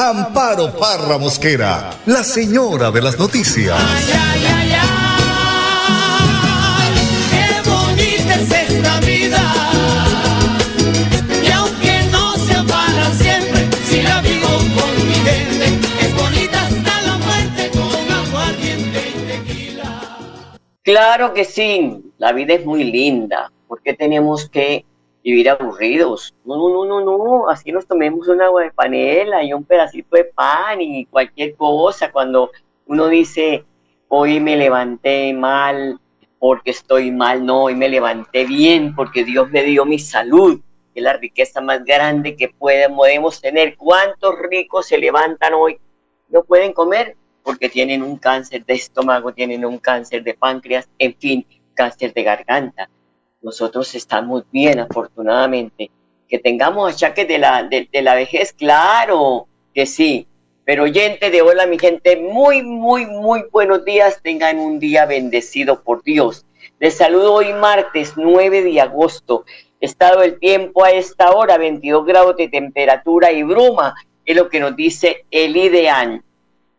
Amparo Parra Mosquera, la señora de las noticias. Ay, ay, ay, ay, qué bonita es esta vida. Y aunque no sea para siempre, si la vivo con mi gente, es bonita hasta la muerte con aguardiente y tequila. Claro que sí, la vida es muy linda. ¿Por qué tenemos que vivir aburridos? No, no, no, no, no. Así nos tomemos un agua de panela y un pedacito de pan y cualquier cosa. Cuando uno dice, hoy me levanté mal porque estoy mal, no, hoy me levanté bien porque Dios me dio mi salud, que es la riqueza más grande que podemos tener. ¿Cuántos ricos se levantan hoy? No pueden comer porque tienen un cáncer de estómago, tienen un cáncer de páncreas, en fin, cáncer de garganta. Nosotros estamos bien, afortunadamente. Que tengamos achaques de la, de, la vejez, claro que sí. Pero oyente de hola, mi gente, muy, muy, muy buenos días. Tengan un día bendecido por Dios. Les saludo hoy martes 9 de agosto. Estado del tiempo a esta hora, 22 grados de temperatura y bruma, es lo que nos dice el IDEAN.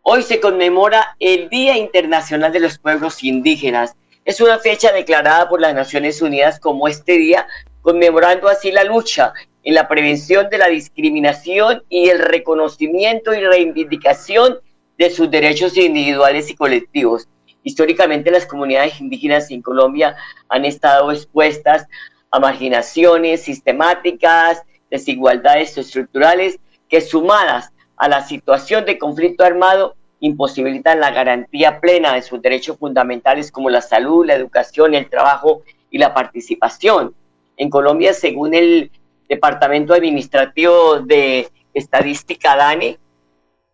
Hoy se conmemora el Día Internacional de los Pueblos Indígenas. Es una fecha declarada por las Naciones Unidas como este día, conmemorando así la lucha en la prevención de la discriminación y el reconocimiento y reivindicación de sus derechos individuales y colectivos. Históricamente las comunidades indígenas en Colombia han estado expuestas a marginaciones sistemáticas, desigualdades estructurales que sumadas a la situación de conflicto armado imposibilitan la garantía plena de sus derechos fundamentales como la salud, la educación, el trabajo y la participación. En Colombia, según el Departamento Administrativo de Estadística DANE,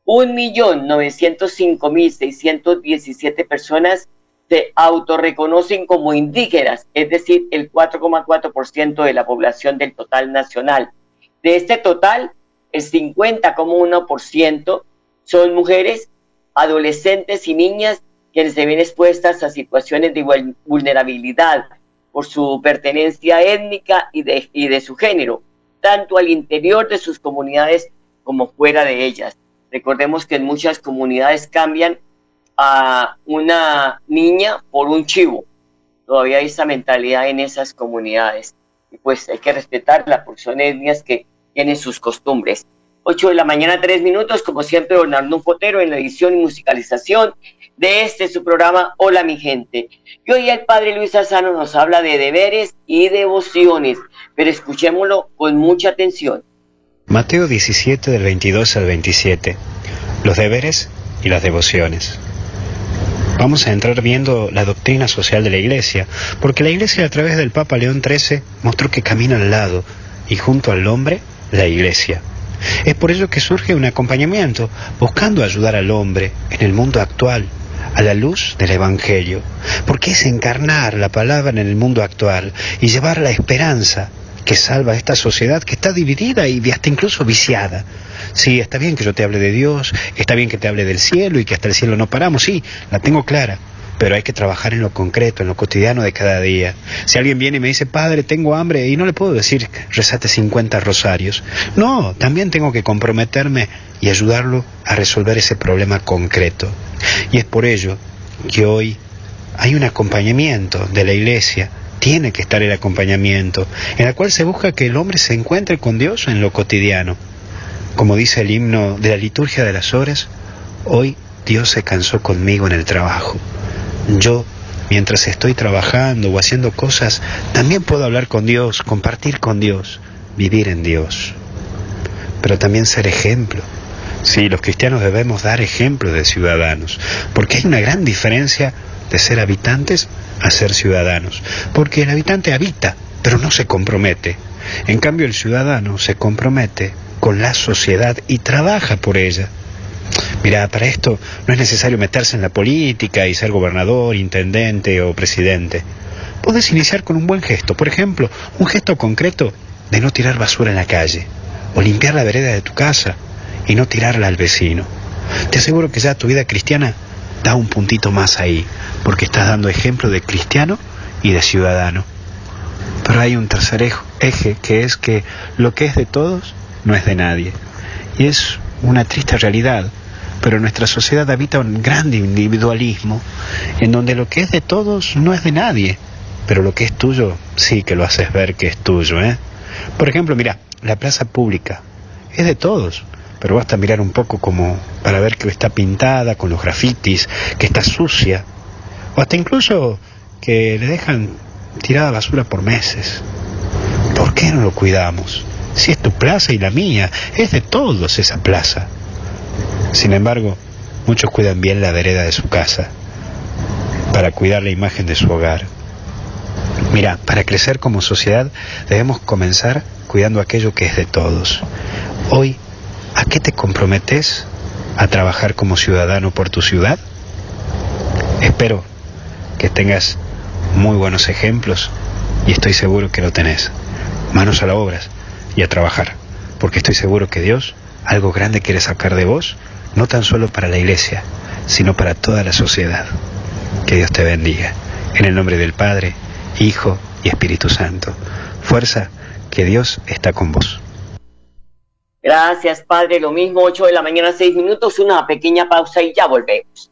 1.905.617 personas se autorreconocen como indígenas, es decir, el 4,4% de la población del total nacional. De este total, el 50,1% son mujeres, adolescentes y niñas quienes se ven expuestas a situaciones de vulnerabilidad por su pertenencia étnica y de, y de su género, tanto al interior de sus comunidades como fuera de ellas. Recordemos que en muchas comunidades cambian a una niña por un chivo. Todavía hay esa mentalidad en esas comunidades. Y pues hay que respetarla porque son etnias que tienen sus costumbres. 8 de la mañana, 3 minutos, como siempre, Bernardo Fotero en la edición y musicalización de este su programa Hola mi gente. Y hoy el padre Luis Asano nos habla de deberes y devociones, pero escuchémoslo con mucha atención. Mateo 17 del 22 al 27. Los deberes y las devociones. Vamos a entrar viendo la doctrina social de la Iglesia, porque la Iglesia a través del Papa León XIII mostró que camina al lado y junto al hombre la Iglesia. Es por ello que surge un acompañamiento buscando ayudar al hombre en el mundo actual a la luz del Evangelio, porque es encarnar la palabra en el mundo actual y llevar la esperanza que salva a esta sociedad que está dividida y hasta incluso viciada. Sí, está bien que yo te hable de Dios, está bien que te hable del cielo y que hasta el cielo no paramos, sí, la tengo clara, pero hay que trabajar en lo concreto, en lo cotidiano de cada día. Si alguien viene y me dice, padre, tengo hambre, y no le puedo decir, rezate 50 rosarios. No, también tengo que comprometerme y ayudarlo a resolver ese problema concreto. Y es por ello que hoy hay un acompañamiento de la iglesia, tiene que estar el acompañamiento, en el cual se busca que el hombre se encuentre con Dios en lo cotidiano. Como dice el himno de la liturgia de las horas, hoy Dios se cansó conmigo en el trabajo. Yo, mientras estoy trabajando o haciendo cosas, también puedo hablar con Dios, compartir con Dios, vivir en Dios. Pero también ser ejemplo. Sí, los cristianos debemos dar ejemplo de ciudadanos, porque hay una gran diferencia de ser habitantes a ser ciudadanos, porque el habitante habita, pero no se compromete. En cambio, el ciudadano se compromete con la sociedad y trabaja por ella. Mira, para esto no es necesario meterse en la política y ser gobernador, intendente o presidente. Puedes iniciar con un buen gesto, por ejemplo, un gesto concreto de no tirar basura en la calle, o limpiar la vereda de tu casa y no tirarla al vecino. Te aseguro que ya tu vida cristiana da un puntito más ahí, porque estás dando ejemplo de cristiano y de ciudadano. Pero hay un tercer eje, que es que lo que es de todos no es de nadie. Y es una triste realidad, pero nuestra sociedad habita un gran individualismo, en donde lo que es de todos no es de nadie, pero lo que es tuyo sí que lo haces ver que es tuyo. ¿eh? Por ejemplo, mira, la plaza pública es de todos, pero basta mirar un poco como para ver que está pintada con los grafitis, que está sucia, o hasta incluso que le dejan tirada basura por meses. ¿Por qué no lo cuidamos? Si es tu plaza y la mía, es de todos esa plaza. Sin embargo, muchos cuidan bien la vereda de su casa, para cuidar la imagen de su hogar. Mira, para crecer como sociedad debemos comenzar cuidando aquello que es de todos. Hoy, ¿a qué te comprometes a trabajar como ciudadano por tu ciudad? Espero que tengas muy buenos ejemplos y estoy seguro que lo tenés. Manos a la obra y a trabajar, porque estoy seguro que Dios algo grande quiere sacar de vos, no tan solo para la iglesia, sino para toda la sociedad. Que Dios te bendiga. En el nombre del Padre, Hijo y Espíritu Santo. Fuerza, que Dios está con vos. Gracias, Padre. Lo mismo, 8 de la mañana, 6 minutos, una pequeña pausa y ya volvemos.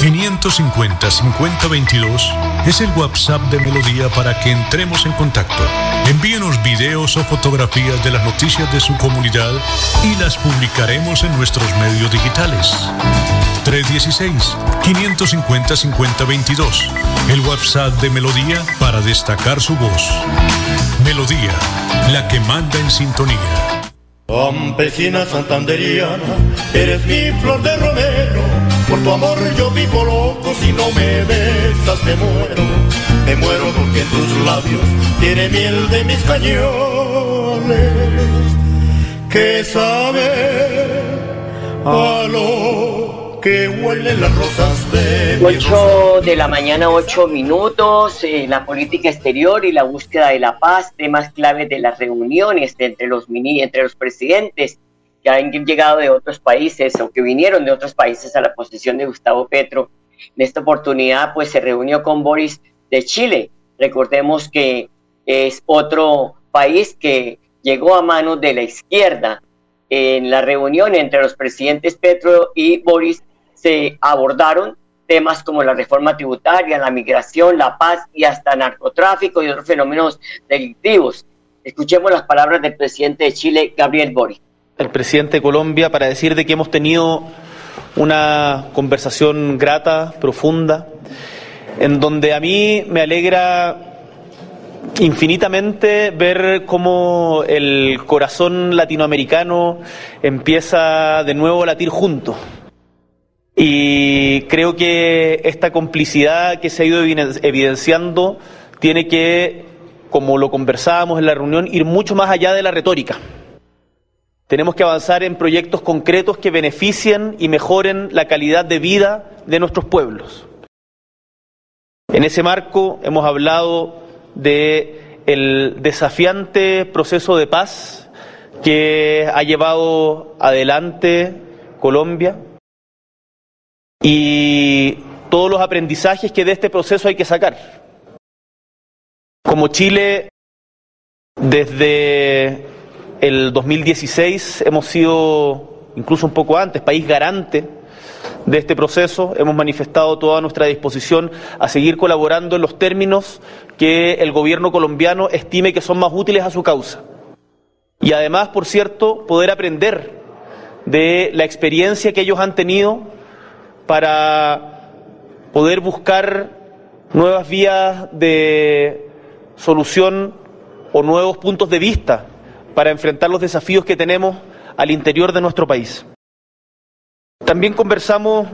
550-5022 es el WhatsApp de Melodía para que entremos en contacto. Envíenos videos o fotografías de las noticias de su comunidad y las publicaremos en nuestros medios digitales. 316-550-5022. El WhatsApp de Melodía para destacar su voz. Melodía, la que manda en sintonía. Campesina santanderiana, eres mi flor de romero por tu amor yo vivo loco, si no me besas me muero. Me muero porque tus labios tiene miel de mis cañones. Que sabe a lo que huelen las rosas de 8 de la mañana, 8 minutos, eh, la política exterior y la búsqueda de la paz, temas claves de las reuniones entre los, mini, entre los presidentes que han llegado de otros países o que vinieron de otros países a la posición de Gustavo Petro. En esta oportunidad, pues se reunió con Boris de Chile. Recordemos que es otro país que llegó a manos de la izquierda. En la reunión entre los presidentes Petro y Boris se abordaron temas como la reforma tributaria, la migración, la paz y hasta narcotráfico y otros fenómenos delictivos. Escuchemos las palabras del presidente de Chile, Gabriel Boris el presidente de Colombia para decir de que hemos tenido una conversación grata, profunda, en donde a mí me alegra infinitamente ver cómo el corazón latinoamericano empieza de nuevo a latir junto. Y creo que esta complicidad que se ha ido evidenciando tiene que, como lo conversábamos en la reunión, ir mucho más allá de la retórica. Tenemos que avanzar en proyectos concretos que beneficien y mejoren la calidad de vida de nuestros pueblos. En ese marco hemos hablado de el desafiante proceso de paz que ha llevado adelante Colombia y todos los aprendizajes que de este proceso hay que sacar. Como Chile, desde el 2016 hemos sido, incluso un poco antes, país garante de este proceso. Hemos manifestado toda nuestra disposición a seguir colaborando en los términos que el gobierno colombiano estime que son más útiles a su causa. Y además, por cierto, poder aprender de la experiencia que ellos han tenido para poder buscar nuevas vías de solución o nuevos puntos de vista para enfrentar los desafíos que tenemos al interior de nuestro país. También conversamos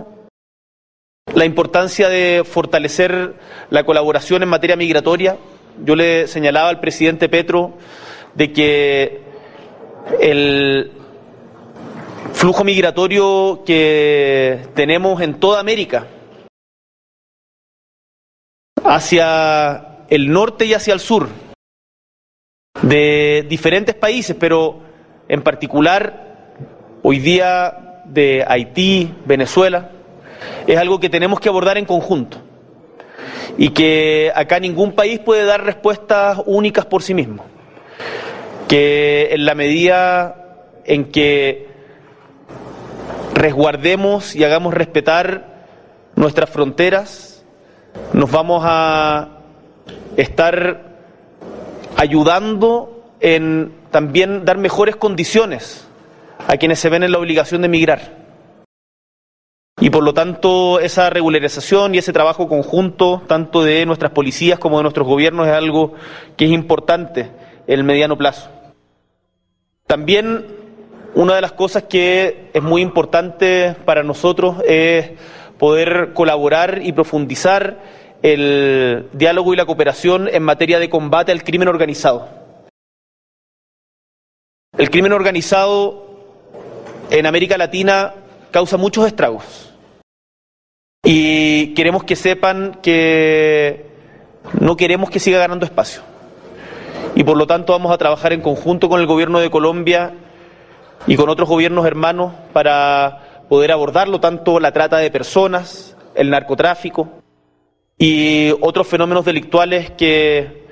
la importancia de fortalecer la colaboración en materia migratoria. Yo le señalaba al presidente Petro de que el flujo migratorio que tenemos en toda América hacia el norte y hacia el sur de diferentes países, pero en particular hoy día de Haití, Venezuela, es algo que tenemos que abordar en conjunto y que acá ningún país puede dar respuestas únicas por sí mismo. Que en la medida en que resguardemos y hagamos respetar nuestras fronteras, nos vamos a estar ayudando en también dar mejores condiciones a quienes se ven en la obligación de emigrar. Y por lo tanto, esa regularización y ese trabajo conjunto, tanto de nuestras policías como de nuestros gobiernos, es algo que es importante en el mediano plazo. También una de las cosas que es muy importante para nosotros es poder colaborar y profundizar el diálogo y la cooperación en materia de combate al crimen organizado. El crimen organizado en América Latina causa muchos estragos y queremos que sepan que no queremos que siga ganando espacio. Y por lo tanto vamos a trabajar en conjunto con el gobierno de Colombia y con otros gobiernos hermanos para poder abordarlo, tanto la trata de personas, el narcotráfico y otros fenómenos delictuales que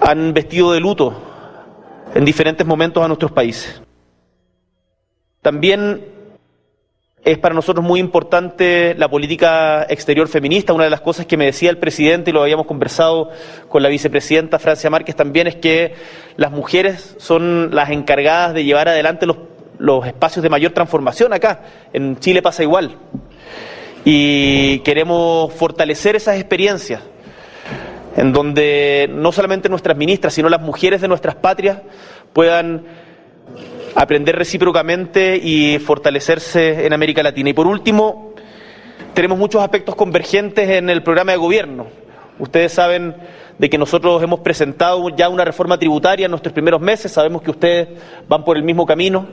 han vestido de luto en diferentes momentos a nuestros países. También es para nosotros muy importante la política exterior feminista. Una de las cosas que me decía el presidente, y lo habíamos conversado con la vicepresidenta Francia Márquez también, es que las mujeres son las encargadas de llevar adelante los, espacios de mayor transformación acá. En Chile pasa igual. Y queremos fortalecer esas experiencias en donde no solamente nuestras ministras, sino las mujeres de nuestras patrias puedan aprender recíprocamente y fortalecerse en América Latina. Y por último, tenemos muchos aspectos convergentes en el programa de gobierno. Ustedes saben de que nosotros hemos presentado ya una reforma tributaria en nuestros primeros meses, sabemos que ustedes van por el mismo camino.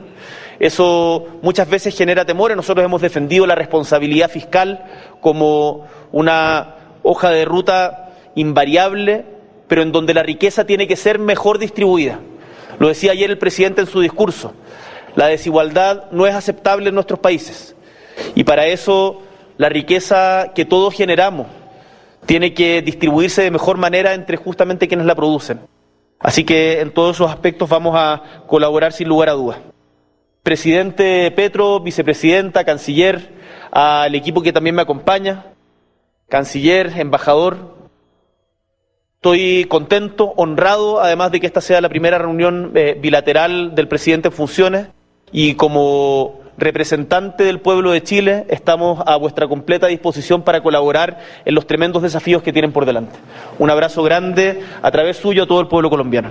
Eso muchas veces genera temores. Nosotros hemos defendido la responsabilidad fiscal como una hoja de ruta invariable, pero en donde la riqueza tiene que ser mejor distribuida. Lo decía ayer el presidente en su discurso. La desigualdad no es aceptable en nuestros países. Y para eso la riqueza que todos generamos tiene que distribuirse de mejor manera entre justamente quienes la producen. Así que en todos esos aspectos vamos a colaborar sin lugar a dudas. Presidente Petro, vicepresidenta, canciller, al equipo que también me acompaña, canciller, embajador, Estoy contento, honrado, además de que esta sea la primera reunión eh, bilateral del presidente en funciones y como representante del pueblo de Chile estamos a vuestra completa disposición para colaborar en los tremendos desafíos que tienen por delante. Un abrazo grande a través suyo a todo el pueblo colombiano.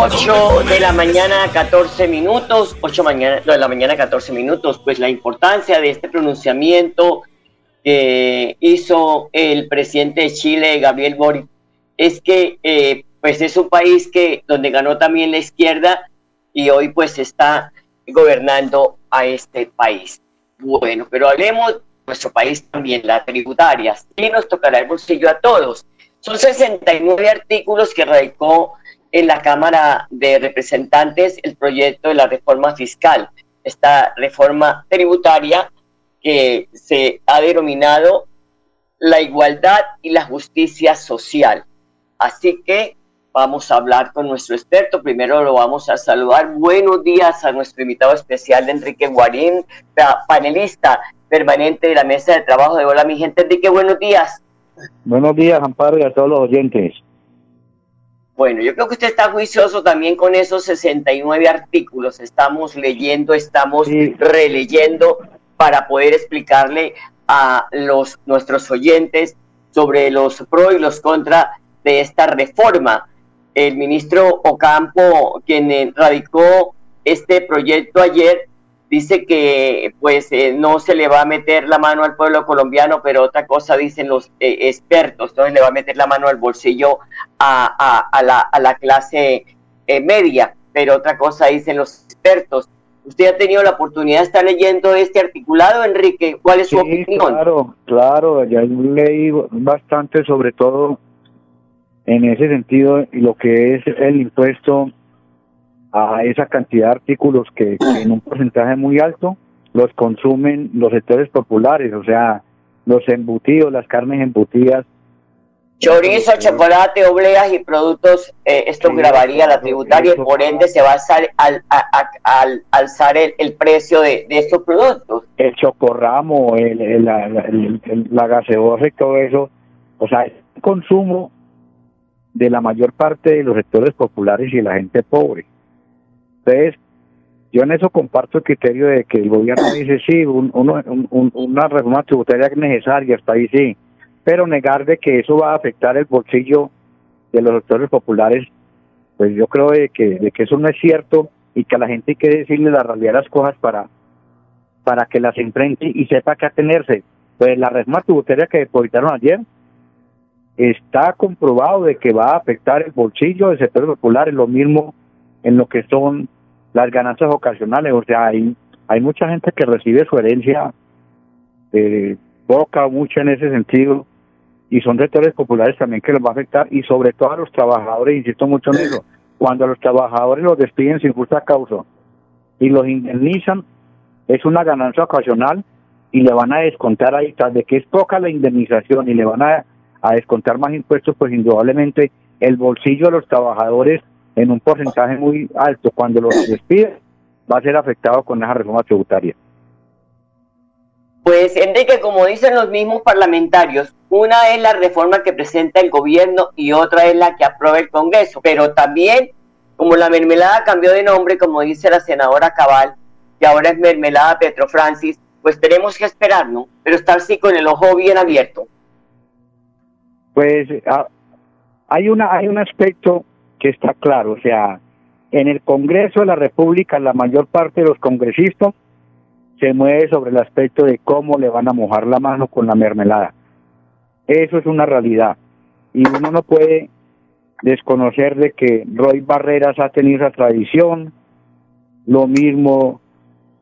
8 de la mañana, 14 minutos, 8 mañana, de la mañana, 14 minutos, pues la importancia de este pronunciamiento que hizo el presidente de Chile, Gabriel Boric, es que eh, pues es un país que donde ganó también la izquierda y hoy pues está gobernando a este país. Bueno, pero hablemos de nuestro país también, la tributaria. Sí nos tocará el bolsillo a todos. Son 69 artículos que radicó en la Cámara de Representantes el proyecto de la reforma fiscal, esta reforma tributaria que se ha denominado la igualdad y la justicia social. Así que vamos a hablar con nuestro experto. Primero lo vamos a saludar. Buenos días a nuestro invitado especial, Enrique Guarín, panelista permanente de la mesa de trabajo de Hola, mi gente. Enrique, buenos días. Buenos días, Amparo, y a todos los oyentes. Bueno, yo creo que usted está juicioso también con esos 69 artículos. Estamos leyendo, estamos releyendo para poder explicarle a los nuestros oyentes sobre los pro y los contra de esta reforma. El ministro Ocampo, quien radicó este proyecto ayer, dice que pues eh, no se le va a meter la mano al pueblo colombiano, pero otra cosa dicen los eh, expertos, entonces le va a meter la mano al bolsillo a, a, la, a la, clase eh, media, pero otra cosa dicen los expertos. ¿Usted ha tenido la oportunidad de estar leyendo este articulado, Enrique? ¿Cuál es su opinión? Claro, claro, ya leí bastante sobre todo en ese sentido lo que es el impuesto a esa cantidad de artículos que, en un porcentaje muy alto los consumen los sectores populares, o sea, los embutidos, las carnes embutidas. Chorizo, chocolate, obleas y productos, eh, esto grabaría la tributaria y por ende se va a al, al, alzar el, precio de, estos productos. El chocorramo, el, la gaseosa y todo eso, o sea, el consumo de la mayor parte de los sectores populares y de la gente pobre. Entonces, yo en eso comparto el criterio de que el gobierno dice sí, una reforma tributaria es necesaria, hasta ahí sí, pero negar de que eso va a afectar el bolsillo de los sectores populares, pues yo creo de que, de que eso no es cierto y que a la gente hay que decirle la realidad de las cosas para, para que las enfrente y sepa qué atenerse. Pues la reforma tributaria que depositaron ayer está comprobado de que va a afectar el bolsillo del sector popular, lo mismo en lo que son las ganancias ocasionales, o sea, hay, hay mucha gente que recibe su herencia de boca mucho en ese sentido, y son sectores populares también que los va a afectar, y sobre todo a los trabajadores, insisto mucho en eso, cuando a los trabajadores los despiden sin justa causa y los indemnizan, es una ganancia ocasional y le van a descontar ahí, tras de que es poca la indemnización y le van a, a descontar más impuestos, pues indudablemente el bolsillo de los trabajadores en un porcentaje muy alto cuando los despiden, va a ser afectado con esa reforma tributaria. Pues Enrique, como dicen los mismos parlamentarios, una es la reforma que presenta el gobierno y otra es la que aprueba el Congreso, pero también como la mermelada cambió de nombre, como dice la senadora Cabal, y ahora es mermelada Petro Francis, pues tenemos que esperar, ¿no? Pero estar sí con el ojo bien abierto. Pues ah, hay una hay un aspecto que está claro, o sea, en el Congreso de la República la mayor parte de los congresistas se mueve sobre el aspecto de cómo le van a mojar la mano con la mermelada. Eso es una realidad. Y uno no puede desconocer de que Roy Barreras ha tenido esa tradición, lo mismo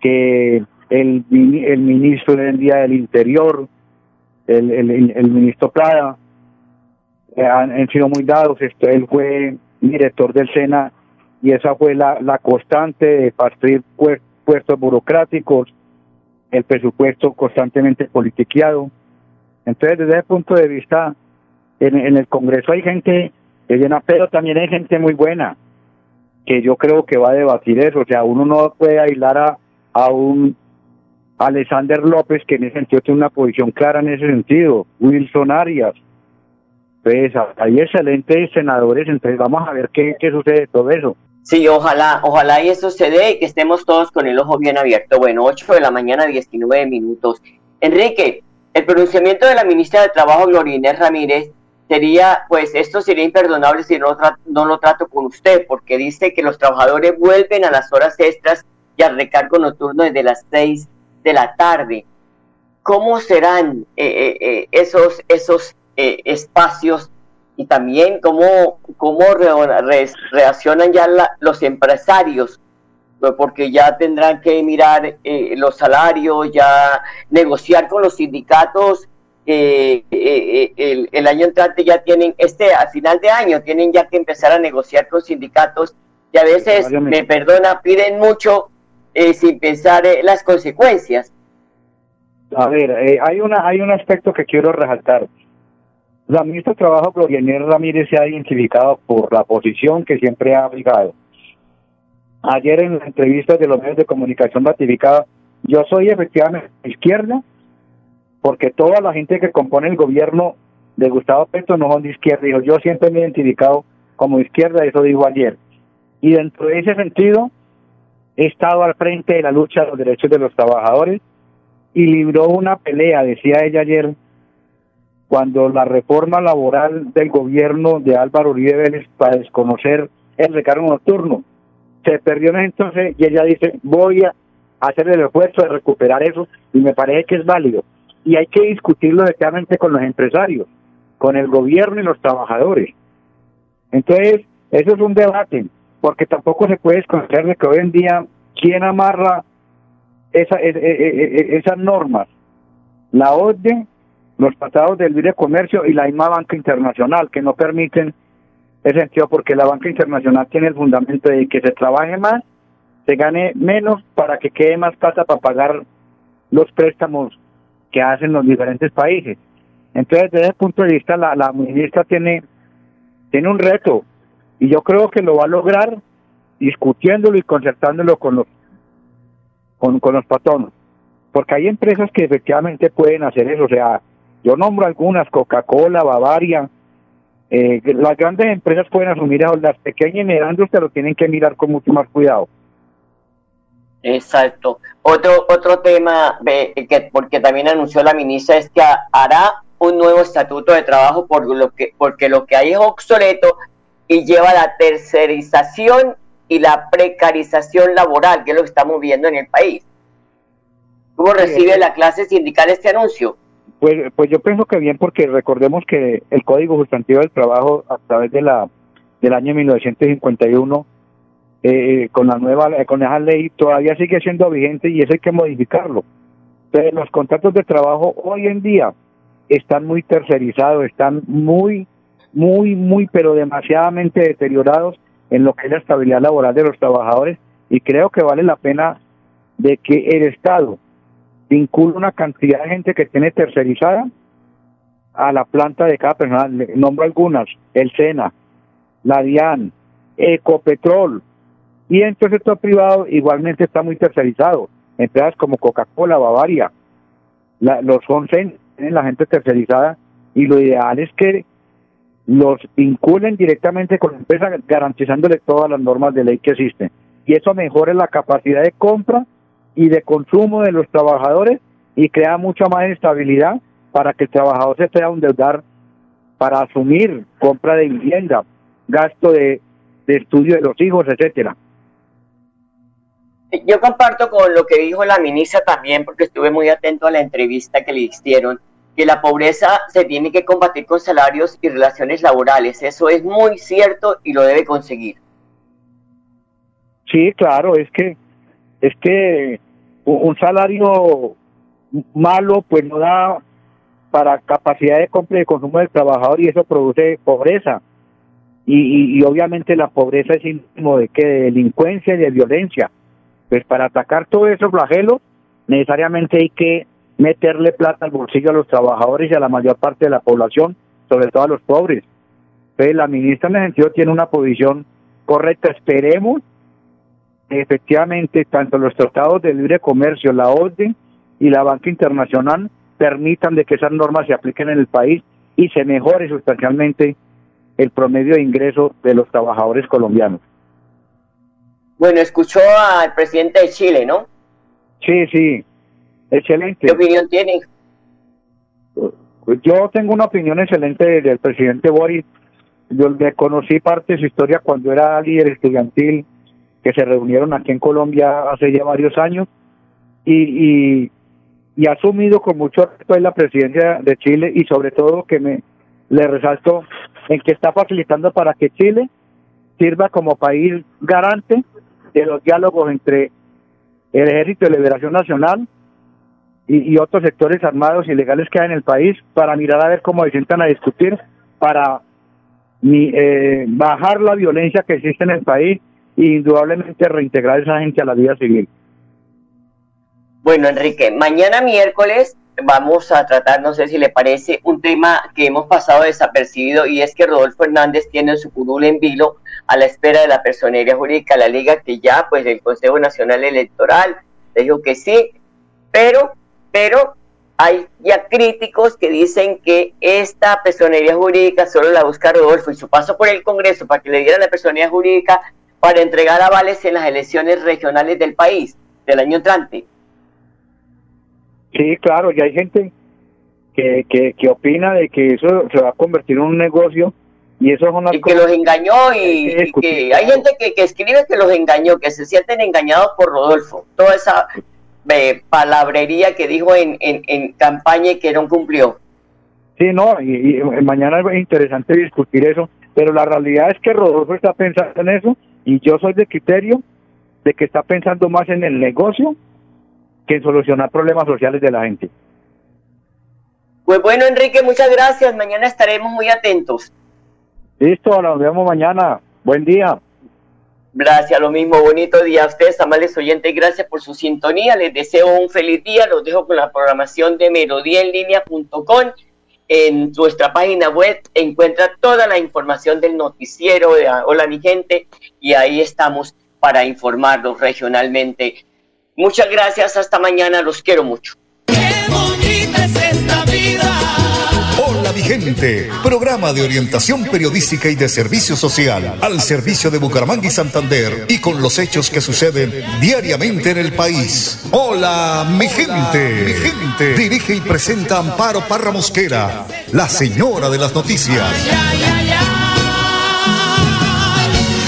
que el, el ministro del Día del Interior, el, el, ministro Prada, han, sido muy dados. Esto, él fue director del SENA y esa fue la, la constante de partir puestos burocráticos, el presupuesto constantemente politiqueado. Entonces, desde ese punto de vista, en, en el Congreso hay gente que llena, pero también hay gente muy buena, que yo creo que va a debatir eso. O sea, uno no puede aislar a, a un Alexander López, que en ese sentido tiene una posición clara en ese sentido, Wilson Arias, pues hay excelentes senadores, entonces vamos a ver qué, qué sucede todo eso. Sí, ojalá, ojalá y eso se dé y que estemos todos con el ojo bien abierto. Bueno, 8 de la mañana, 19 minutos. Enrique, el pronunciamiento de la ministra de Trabajo, Gloria Ramírez, sería, pues esto sería imperdonable si no, no lo trato con usted, porque dice que los trabajadores vuelven a las horas extras y al recargo nocturno desde las 6 de la tarde. ¿Cómo serán eh, eh, eh, esos, esos eh, espacios y también cómo, cómo reaccionan ya los empresarios, porque ya tendrán que mirar eh, los salarios, ya negociar con los sindicatos eh, eh, el, el, año entrante ya tienen, este, a final de año, tienen ya que empezar a negociar con sindicatos y a veces, me perdona, piden mucho eh, sin pensar las consecuencias. A ver, hay, una, hay un aspecto que quiero resaltar. La ministra de Trabajo, Gloria Ramírez, se ha identificado por la posición que siempre ha fijado. Ayer en la entrevista de los medios de comunicación ratificada, yo soy efectivamente izquierda, porque toda la gente que compone el gobierno de Gustavo Petro no son de izquierda. Dijo, yo siempre me he identificado como izquierda, eso dijo ayer. Y dentro de ese sentido, he estado al frente de la lucha de los derechos de los trabajadores y libró una pelea, decía ella ayer, cuando la reforma laboral del gobierno de Álvaro Uribe Vélez para desconocer el recargo nocturno se perdió en entonces y ella dice voy a hacer el esfuerzo de recuperar eso y me parece que es válido y hay que discutirlo directamente con los empresarios, con el gobierno y los trabajadores. Entonces, eso es un debate, porque tampoco se puede esconder de que hoy en día, ¿quién amarra esa, e, e, e, esas normas? La ODE, los tratados del libre comercio y la misma banca internacional, que no permiten ese sentido, porque la banca internacional tiene el fundamento de que se trabaje más, se gane menos para que quede más plata para pagar los préstamos que hacen los diferentes países. Entonces, desde ese punto de vista, la, la ministra tiene, tiene un reto y yo creo que lo va a lograr discutiéndolo y concertándolo con los, con, con los patronos. Porque hay empresas que efectivamente pueden hacer eso. O sea, yo nombro algunas, Coca-Cola, Bavaria, eh, las grandes empresas pueden asumir eso, las pequeñas y medianas lo tienen que mirar con mucho más cuidado. Exacto. Otro, otro tema que porque también anunció la ministra es que hará un nuevo estatuto de trabajo por lo que, porque lo que hay es obsoleto y lleva la tercerización y la precarización laboral, que es lo que estamos viendo en el país. ¿Cómo recibe la clase sindical este anuncio? Pues, pues yo pienso que bien, porque recordemos que el Código Sustantivo del Trabajo, a través de la del año 1951, eh, con la nueva, con esa ley todavía sigue siendo vigente y eso hay que modificarlo. Entonces, los contratos de trabajo hoy en día están muy tercerizados, están muy, muy, muy, pero demasiadamente deteriorados en lo que es la estabilidad laboral de los trabajadores y creo que vale la pena de que el Estado vincule una cantidad de gente que tiene tercerizada a la planta de cada persona. nombro algunas, el SENA, la DIAN, Ecopetrol, y entonces el sector privado igualmente está muy tercerizado. Empresas como Coca-Cola, Bavaria, los Honsen tienen la gente tercerizada y lo ideal es que los vinculen directamente con la empresa garantizándole todas las normas de ley que existen. Y eso mejora la capacidad de compra y de consumo de los trabajadores y crea mucha más estabilidad para que el trabajador se pueda endeudar para asumir compra de vivienda, gasto de, de estudio de los hijos, etcétera. Yo comparto con lo que dijo la ministra también, porque estuve muy atento a la entrevista que le hicieron, que la pobreza se tiene que combatir con salarios y relaciones laborales. Eso es muy cierto y lo debe conseguir. Sí, claro, es que es que un salario malo pues no da para capacidad de compra y de consumo del trabajador y eso produce pobreza. Y, y, obviamente la pobreza es síntoma de que de delincuencia y de violencia. Pues para atacar todos esos flagelos, necesariamente hay que meterle plata al bolsillo a los trabajadores y a la mayor parte de la población, sobre todo a los pobres. Entonces la ministra en ese sentido tiene una posición correcta. Esperemos efectivamente tanto los tratados de libre comercio, la ODE y la Banca Internacional permitan de que esas normas se apliquen en el país y se mejore sustancialmente el promedio de ingreso de los trabajadores colombianos. Bueno, escuchó al presidente de Chile, ¿no? Sí, sí, excelente. ¿Qué opinión tiene? Yo tengo una opinión excelente del presidente Boris. Yo le conocí parte de su historia cuando era líder estudiantil, que se reunieron aquí en Colombia hace ya varios años, y, y, ha asumido con mucho respeto la presidencia de Chile y sobre todo que me le resalto en que está facilitando para que Chile sirva como país garante de los diálogos entre el Ejército de Liberación Nacional y, otros sectores armados ilegales que hay en el país para mirar a ver cómo se sientan a discutir para eh, bajar la violencia que existe en el país indudablemente reintegrar esa gente a la vida civil. Bueno, Enrique, mañana miércoles vamos a tratar, no sé si le parece, un tema que hemos pasado desapercibido y es que Rodolfo Hernández tiene su curul en vilo a la espera de la personería jurídica la Liga, que ya pues el Consejo Nacional Electoral dijo que sí, pero, pero hay ya críticos que dicen que esta personería jurídica solo la busca Rodolfo y su paso por el Congreso para que le dieran la personería jurídica para entregar avales en las elecciones regionales del país del año entrante. Sí, claro, y hay gente que, que, opina de que eso se va a convertir en un negocio y eso es una y que los engañó y, que, hay gente que, que escribe que los engañó, que se sienten engañados por Rodolfo. Toda esa eh, palabrería que dijo en, en, campaña y que no cumplió. Sí, no, y, mañana es interesante discutir eso, pero la realidad es que Rodolfo está pensando en eso y yo soy de criterio de que está pensando más en el negocio que en solucionar problemas sociales de la gente. Pues bueno, Enrique, muchas gracias. Mañana estaremos muy atentos. Listo, nos vemos mañana. Buen día. Gracias, lo mismo. Bonito día a ustedes, amables oyentes. Gracias por su sintonía. Les deseo un feliz día. Los dejo con la programación de melodíaenlínea.com. En nuestra página web encuentra toda la información del noticiero de Hola mi gente y ahí estamos para informarlos regionalmente Muchas gracias, hasta mañana, los quiero mucho. Hola mi gente, programa de orientación periodística y de servicio social al servicio de Bucaramanga y Santander y con los hechos que suceden diariamente en el país. Hola mi gente, mi gente. Dirige y presenta Amparo Parra Mosquera, la señora de las noticias. Ay, ay, ay,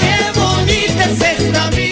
qué bonita es esta vida.